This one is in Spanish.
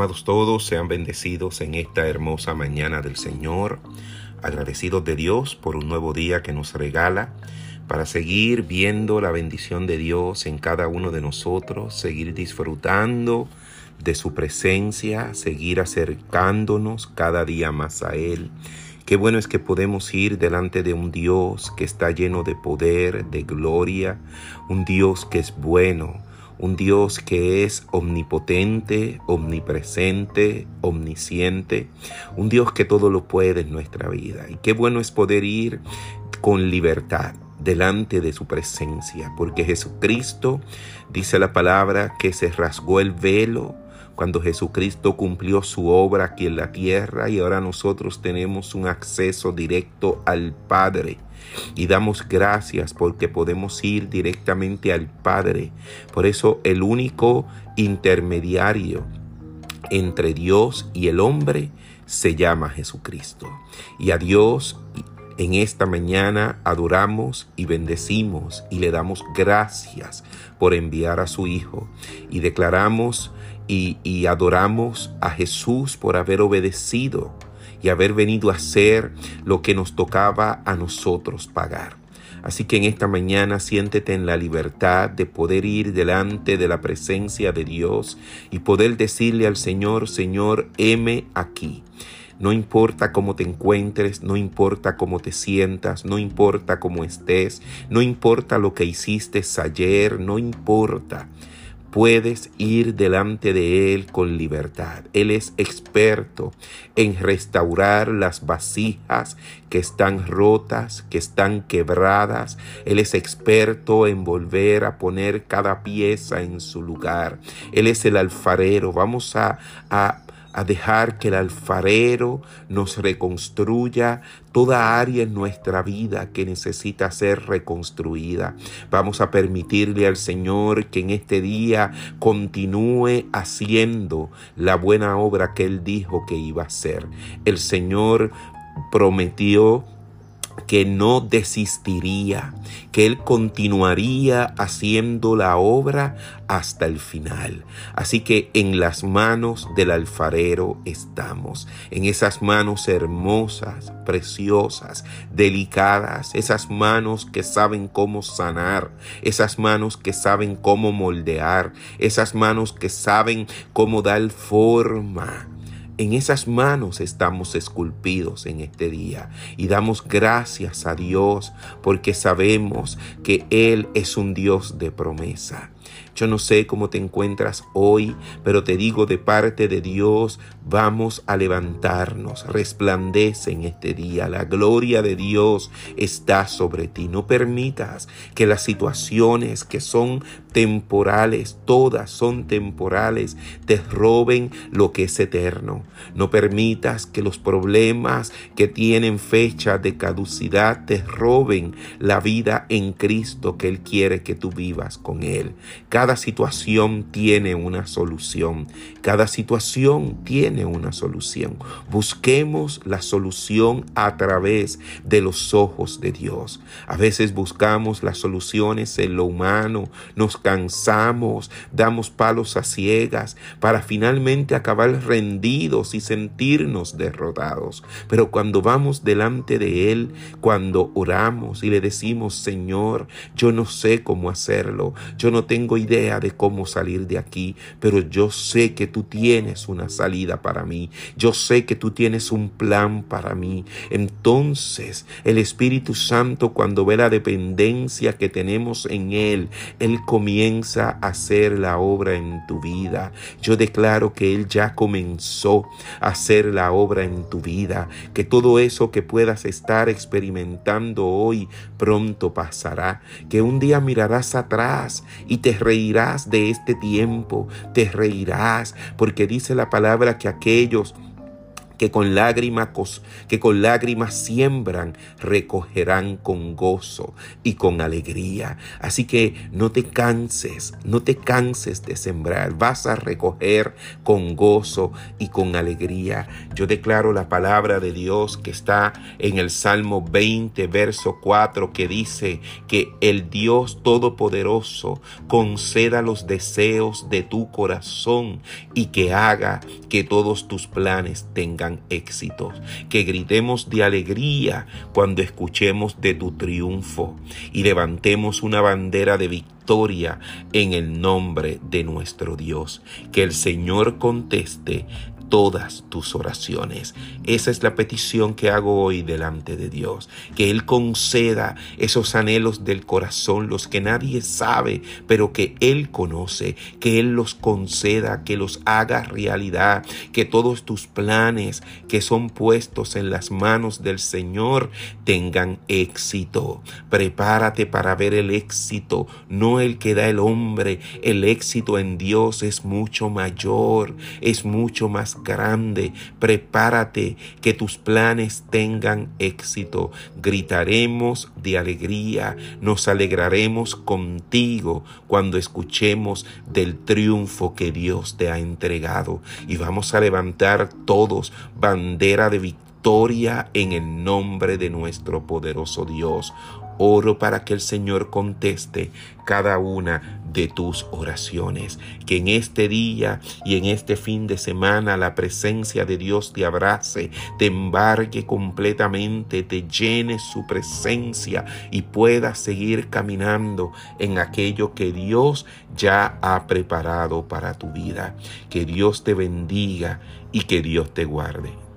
Amados todos, sean bendecidos en esta hermosa mañana del Señor, agradecidos de Dios por un nuevo día que nos regala para seguir viendo la bendición de Dios en cada uno de nosotros, seguir disfrutando de su presencia, seguir acercándonos cada día más a Él. Qué bueno es que podemos ir delante de un Dios que está lleno de poder, de gloria, un Dios que es bueno, un Dios que es omnipotente, omnipresente, omnisciente, un Dios que todo lo puede en nuestra vida. Y qué bueno es poder ir con libertad delante de su presencia, porque Jesucristo dice la palabra que se rasgó el velo cuando Jesucristo cumplió su obra aquí en la tierra y ahora nosotros tenemos un acceso directo al Padre. Y damos gracias porque podemos ir directamente al Padre. Por eso el único intermediario entre Dios y el hombre se llama Jesucristo. Y a Dios en esta mañana adoramos y bendecimos y le damos gracias por enviar a su Hijo y declaramos y, adoramos a Jesús por haber obedecido y haber venido a hacer lo que nos tocaba a nosotros pagar. Así que en esta mañana siéntete en la libertad de poder ir delante de la presencia de Dios y poder decirle al Señor, Señor, heme aquí. No importa cómo te encuentres, no importa cómo te sientas, no importa cómo estés, no importa lo que hiciste ayer, no importa puedes ir delante de Él con libertad. Él es experto en restaurar las vasijas que están rotas, que están quebradas. Él es experto en volver a poner cada pieza en su lugar. Él es el alfarero. Vamos a, a a dejar que el alfarero nos reconstruya toda área en nuestra vida que necesita ser reconstruida. Vamos a permitirle al Señor que en este día continúe haciendo la buena obra que Él dijo que iba a hacer. El Señor prometió que no desistiría, que Él continuaría haciendo la obra hasta el final. Así que en las manos del alfarero estamos, en esas manos hermosas, preciosas, delicadas, esas manos que saben cómo sanar, esas manos que saben cómo moldear, esas manos que saben cómo dar forma en esas manos estamos esculpidos en este día y damos gracias a Dios porque sabemos que Él es un Dios de promesa. Yo no sé cómo te encuentras hoy, pero te digo de parte de Dios, vamos a levantarnos, resplandece en este día, la gloria de Dios está sobre ti. No permitas que las situaciones que son temporales, todas son temporales, te roben lo que es eterno. No permitas que los problemas que tienen fecha de caducidad te roben la vida en Cristo que Él quiere que tú vivas con Él. Cada situación tiene una solución. Cada situación tiene una solución. Busquemos la solución a través de los ojos de Dios. A veces buscamos las soluciones en lo humano, nos cansamos, damos palos a ciegas para finalmente acabar rendidos y sentirnos derrotados. Pero cuando vamos delante de Él, cuando oramos y le decimos, Señor, yo no sé cómo hacerlo, yo no tengo idea de cómo salir de aquí, pero yo sé que tú tienes una salida para mí, yo sé que tú tienes un plan para mí. Entonces el Espíritu Santo cuando ve la dependencia que tenemos en Él, Él comienza a hacer la obra en tu vida. Yo declaro que Él ya comenzó a hacer la obra en tu vida, que todo eso que puedas estar experimentando hoy pronto pasará, que un día mirarás atrás y te reirás de este tiempo, te reirás, porque dice la palabra que aquellos que con lágrimas que con lágrimas siembran recogerán con gozo y con alegría. Así que no te canses, no te canses de sembrar, vas a recoger con gozo y con alegría. Yo declaro la palabra de Dios que está en el Salmo 20 verso 4 que dice que el Dios todopoderoso conceda los deseos de tu corazón y que haga que todos tus planes tengan éxitos, que gritemos de alegría cuando escuchemos de tu triunfo y levantemos una bandera de victoria en el nombre de nuestro Dios. Que el Señor conteste todas tus oraciones. Esa es la petición que hago hoy delante de Dios, que Él conceda esos anhelos del corazón, los que nadie sabe, pero que Él conoce, que Él los conceda, que los haga realidad, que todos tus planes que son puestos en las manos del Señor tengan éxito. Prepárate para ver el éxito, no el que da el hombre. El éxito en Dios es mucho mayor, es mucho más grande. Prepárate que tus planes tengan éxito. Gritaremos de alegría, nos alegraremos contigo cuando escuchemos del triunfo que Dios te ha entregado. Y vamos a levantar todos bandera de victoria en el nombre de nuestro poderoso Dios. Oro para que el Señor conteste cada una de tus oraciones. Que en este día y en este fin de semana la presencia de Dios te abrace, te embargue completamente, te llene su presencia y puedas seguir caminando en aquello que Dios ya ha preparado para tu vida. Que Dios te bendiga y que Dios te guarde.